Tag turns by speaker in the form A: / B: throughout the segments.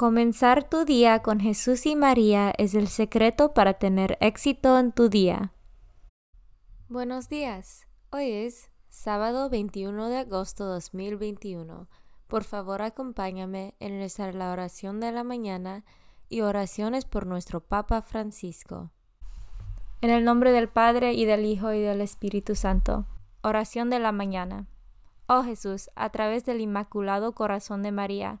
A: Comenzar tu día con Jesús y María es el secreto para tener éxito en tu día. Buenos días. Hoy es sábado 21 de agosto 2021. Por favor, acompáñame en rezar la oración de la mañana y oraciones por nuestro Papa Francisco. En el nombre del Padre y del Hijo y del Espíritu Santo. Oración de la mañana. Oh Jesús, a través del Inmaculado Corazón de María,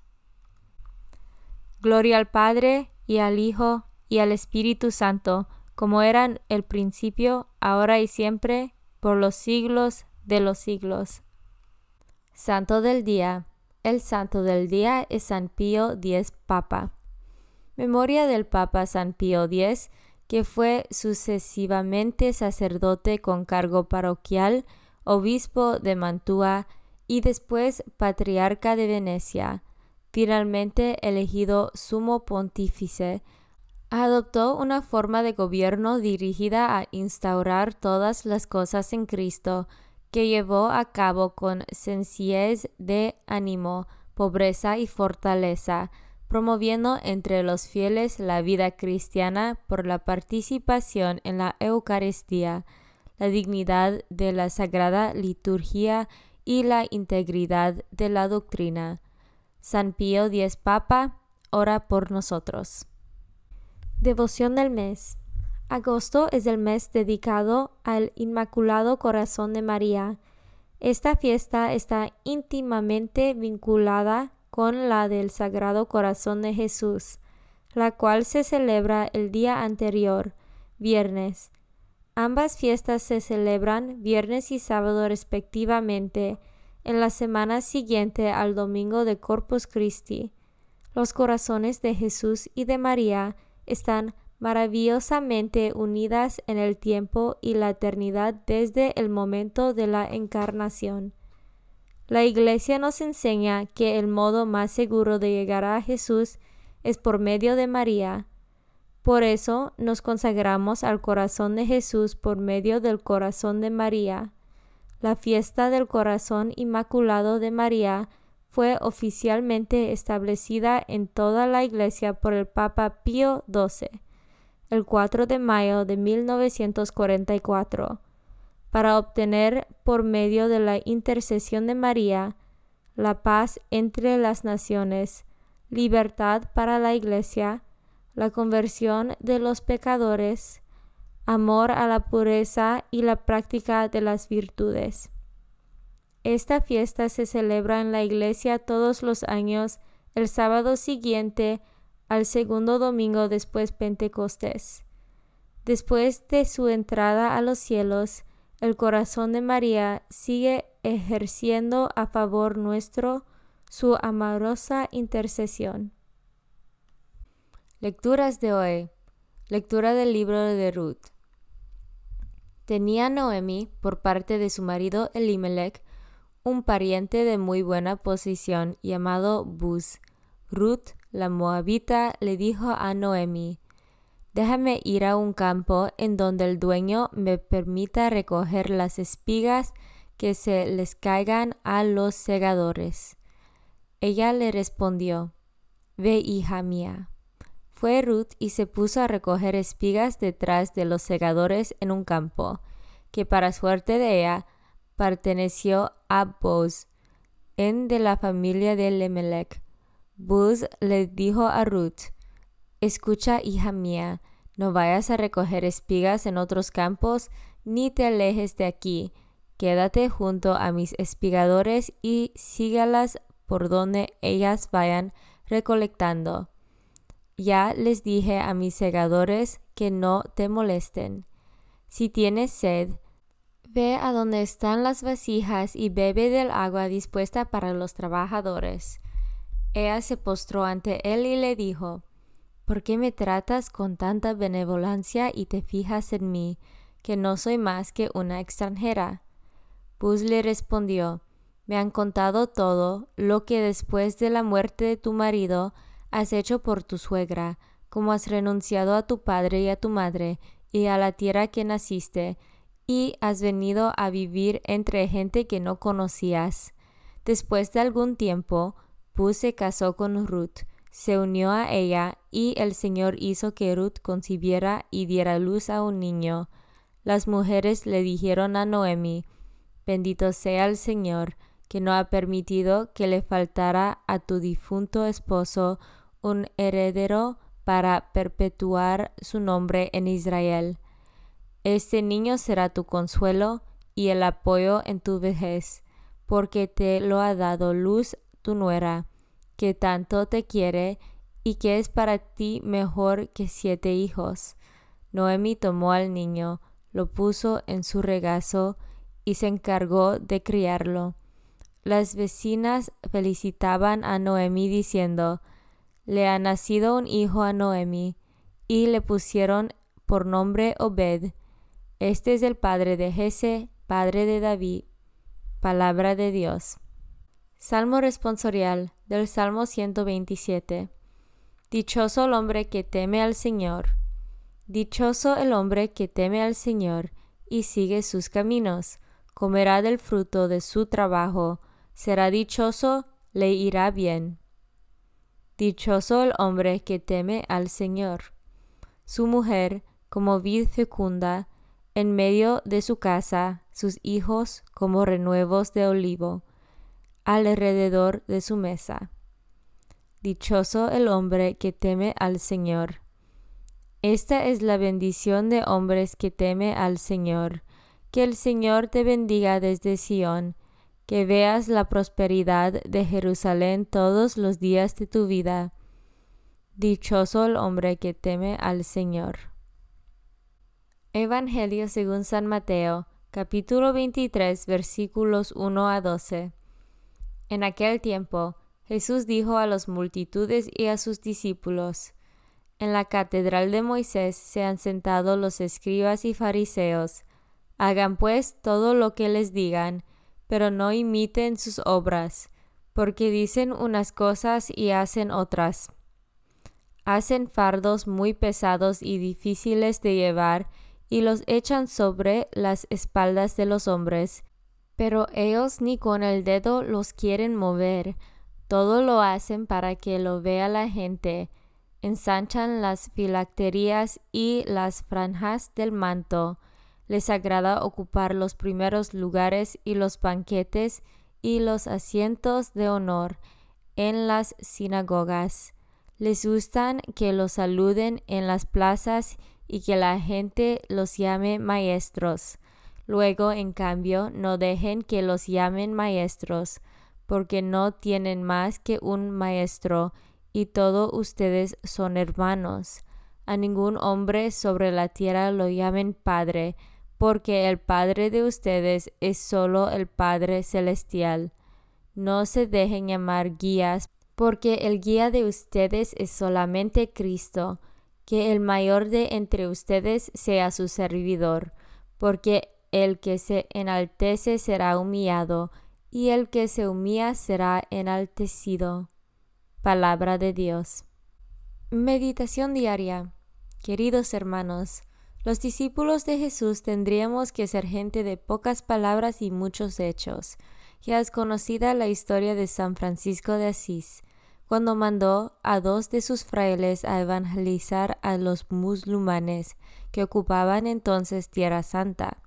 A: Gloria al Padre y al Hijo y al Espíritu Santo, como eran el principio, ahora y siempre, por los siglos de los siglos. Santo del Día. El Santo del Día es San Pío X Papa. Memoria del Papa San Pío X, que fue sucesivamente sacerdote con cargo parroquial, obispo de Mantua y después patriarca de Venecia finalmente elegido sumo pontífice, adoptó una forma de gobierno dirigida a instaurar todas las cosas en Cristo, que llevó a cabo con sencillez de ánimo, pobreza y fortaleza, promoviendo entre los fieles la vida cristiana por la participación en la Eucaristía, la dignidad de la Sagrada Liturgia y la integridad de la doctrina. San Pío X Papa, ora por nosotros. Devoción del mes. Agosto es el mes dedicado al Inmaculado Corazón de María. Esta fiesta está íntimamente vinculada con la del Sagrado Corazón de Jesús, la cual se celebra el día anterior, viernes. Ambas fiestas se celebran viernes y sábado respectivamente, en la semana siguiente al domingo de Corpus Christi. Los corazones de Jesús y de María están maravillosamente unidas en el tiempo y la eternidad desde el momento de la encarnación. La Iglesia nos enseña que el modo más seguro de llegar a Jesús es por medio de María. Por eso nos consagramos al corazón de Jesús por medio del corazón de María. La fiesta del Corazón Inmaculado de María fue oficialmente establecida en toda la Iglesia por el Papa Pío XII el 4 de mayo de 1944 para obtener por medio de la intercesión de María la paz entre las naciones, libertad para la Iglesia, la conversión de los pecadores, amor a la pureza y la práctica de las virtudes. Esta fiesta se celebra en la iglesia todos los años el sábado siguiente al segundo domingo después Pentecostés. Después de su entrada a los cielos, el corazón de María sigue ejerciendo a favor nuestro su amorosa intercesión. Lecturas de hoy. Lectura del libro de Ruth. Tenía Noemi, por parte de su marido Elimelech, un pariente de muy buena posición llamado Buz. Ruth, la moabita, le dijo a Noemi, Déjame ir a un campo en donde el dueño me permita recoger las espigas que se les caigan a los segadores. Ella le respondió, Ve, hija mía. Fue Ruth y se puso a recoger espigas detrás de los segadores en un campo, que para suerte de ella perteneció a Boz, en de la familia de Lemelech. Boz le dijo a Ruth, Escucha, hija mía, no vayas a recoger espigas en otros campos, ni te alejes de aquí. Quédate junto a mis espigadores y sígalas por donde ellas vayan recolectando. Ya les dije a mis segadores que no te molesten. Si tienes sed, ve a donde están las vasijas y bebe del agua dispuesta para los trabajadores. Ella se postró ante él y le dijo, ¿Por qué me tratas con tanta benevolencia y te fijas en mí, que no soy más que una extranjera? Bus le respondió, Me han contado todo lo que después de la muerte de tu marido has hecho por tu suegra, como has renunciado a tu padre y a tu madre, y a la tierra que naciste, y has venido a vivir entre gente que no conocías. Después de algún tiempo, Bus se casó con Ruth, se unió a ella, y el Señor hizo que Ruth concibiera y diera luz a un niño. Las mujeres le dijeron a Noemi, Bendito sea el Señor, que no ha permitido que le faltara a tu difunto esposo un heredero para perpetuar su nombre en Israel. Este niño será tu consuelo y el apoyo en tu vejez, porque te lo ha dado luz tu nuera, que tanto te quiere y que es para ti mejor que siete hijos. Noemi tomó al niño, lo puso en su regazo y se encargó de criarlo. Las vecinas felicitaban a Noemi diciendo, le ha nacido un hijo a Noemi, y le pusieron por nombre Obed. Este es el padre de Jesse, padre de David. Palabra de Dios. Salmo responsorial del Salmo 127. Dichoso el hombre que teme al Señor. Dichoso el hombre que teme al Señor y sigue sus caminos. Comerá del fruto de su trabajo. Será dichoso, le irá bien. Dichoso el hombre que teme al Señor. Su mujer, como vid fecunda, en medio de su casa, sus hijos como renuevos de olivo, alrededor de su mesa. Dichoso el hombre que teme al Señor. Esta es la bendición de hombres que teme al Señor. Que el Señor te bendiga desde Sión que veas la prosperidad de Jerusalén todos los días de tu vida. Dichoso el hombre que teme al Señor. Evangelio según San Mateo, capítulo 23, versículos 1 a 12. En aquel tiempo, Jesús dijo a las multitudes y a sus discípulos, En la catedral de Moisés se han sentado los escribas y fariseos. Hagan pues todo lo que les digan, pero no imiten sus obras, porque dicen unas cosas y hacen otras. Hacen fardos muy pesados y difíciles de llevar y los echan sobre las espaldas de los hombres, pero ellos ni con el dedo los quieren mover, todo lo hacen para que lo vea la gente, ensanchan las filacterías y las franjas del manto, les agrada ocupar los primeros lugares y los banquetes y los asientos de honor en las sinagogas. Les gustan que los saluden en las plazas y que la gente los llame maestros. Luego, en cambio, no dejen que los llamen maestros, porque no tienen más que un maestro, y todos ustedes son hermanos. A ningún hombre sobre la tierra lo llamen padre, porque el Padre de ustedes es solo el Padre celestial. No se dejen llamar guías, porque el guía de ustedes es solamente Cristo, que el mayor de entre ustedes sea su servidor, porque el que se enaltece será humillado, y el que se humilla será enaltecido. Palabra de Dios. Meditación diaria. Queridos hermanos, los discípulos de Jesús tendríamos que ser gente de pocas palabras y muchos hechos. Ya es conocida la historia de San Francisco de Asís, cuando mandó a dos de sus frailes a evangelizar a los musulmanes que ocupaban entonces Tierra Santa.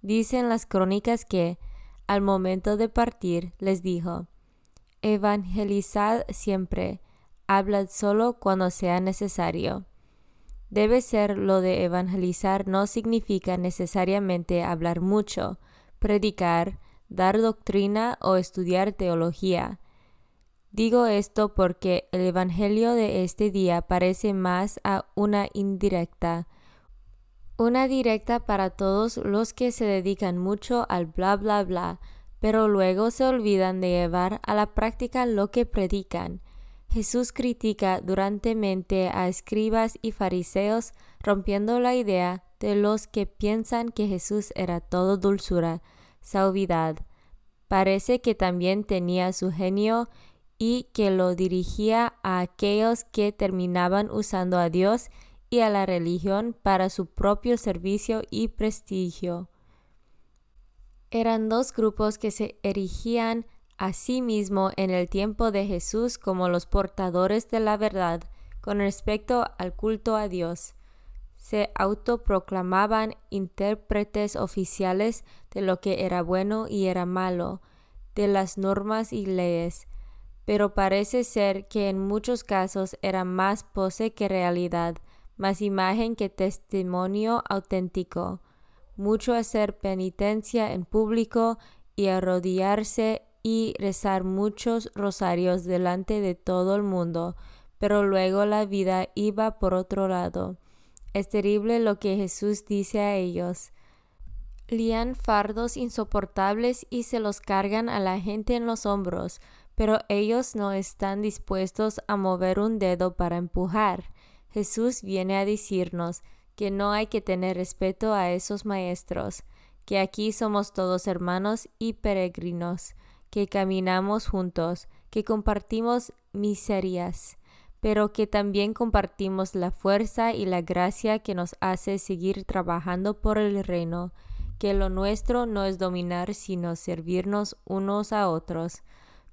A: Dicen las crónicas que, al momento de partir, les dijo, Evangelizad siempre, hablad solo cuando sea necesario. Debe ser lo de evangelizar no significa necesariamente hablar mucho, predicar, dar doctrina o estudiar teología. Digo esto porque el Evangelio de este día parece más a una indirecta, una directa para todos los que se dedican mucho al bla bla bla, pero luego se olvidan de llevar a la práctica lo que predican Jesús critica durantemente a escribas y fariseos, rompiendo la idea de los que piensan que Jesús era todo dulzura, suavidad. Parece que también tenía su genio y que lo dirigía a aquellos que terminaban usando a Dios y a la religión para su propio servicio y prestigio. Eran dos grupos que se erigían Asimismo, en el tiempo de Jesús como los portadores de la verdad con respecto al culto a Dios. Se autoproclamaban intérpretes oficiales de lo que era bueno y era malo, de las normas y leyes, pero parece ser que en muchos casos era más pose que realidad, más imagen que testimonio auténtico. Mucho hacer penitencia en público y arrodillarse y rezar muchos rosarios delante de todo el mundo, pero luego la vida iba por otro lado. Es terrible lo que Jesús dice a ellos. Lían fardos insoportables y se los cargan a la gente en los hombros, pero ellos no están dispuestos a mover un dedo para empujar. Jesús viene a decirnos que no hay que tener respeto a esos maestros, que aquí somos todos hermanos y peregrinos que caminamos juntos, que compartimos miserias, pero que también compartimos la fuerza y la gracia que nos hace seguir trabajando por el reino, que lo nuestro no es dominar, sino servirnos unos a otros.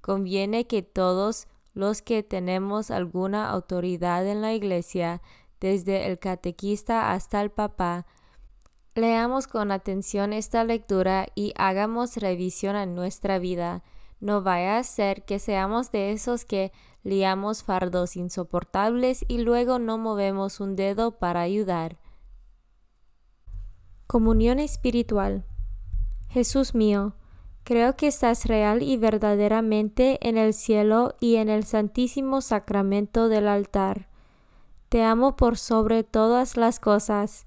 A: Conviene que todos los que tenemos alguna autoridad en la Iglesia, desde el catequista hasta el papá, Leamos con atención esta lectura y hagamos revisión en nuestra vida. No vaya a ser que seamos de esos que liamos fardos insoportables y luego no movemos un dedo para ayudar. Comunión espiritual. Jesús mío, creo que estás real y verdaderamente en el cielo y en el santísimo sacramento del altar. Te amo por sobre todas las cosas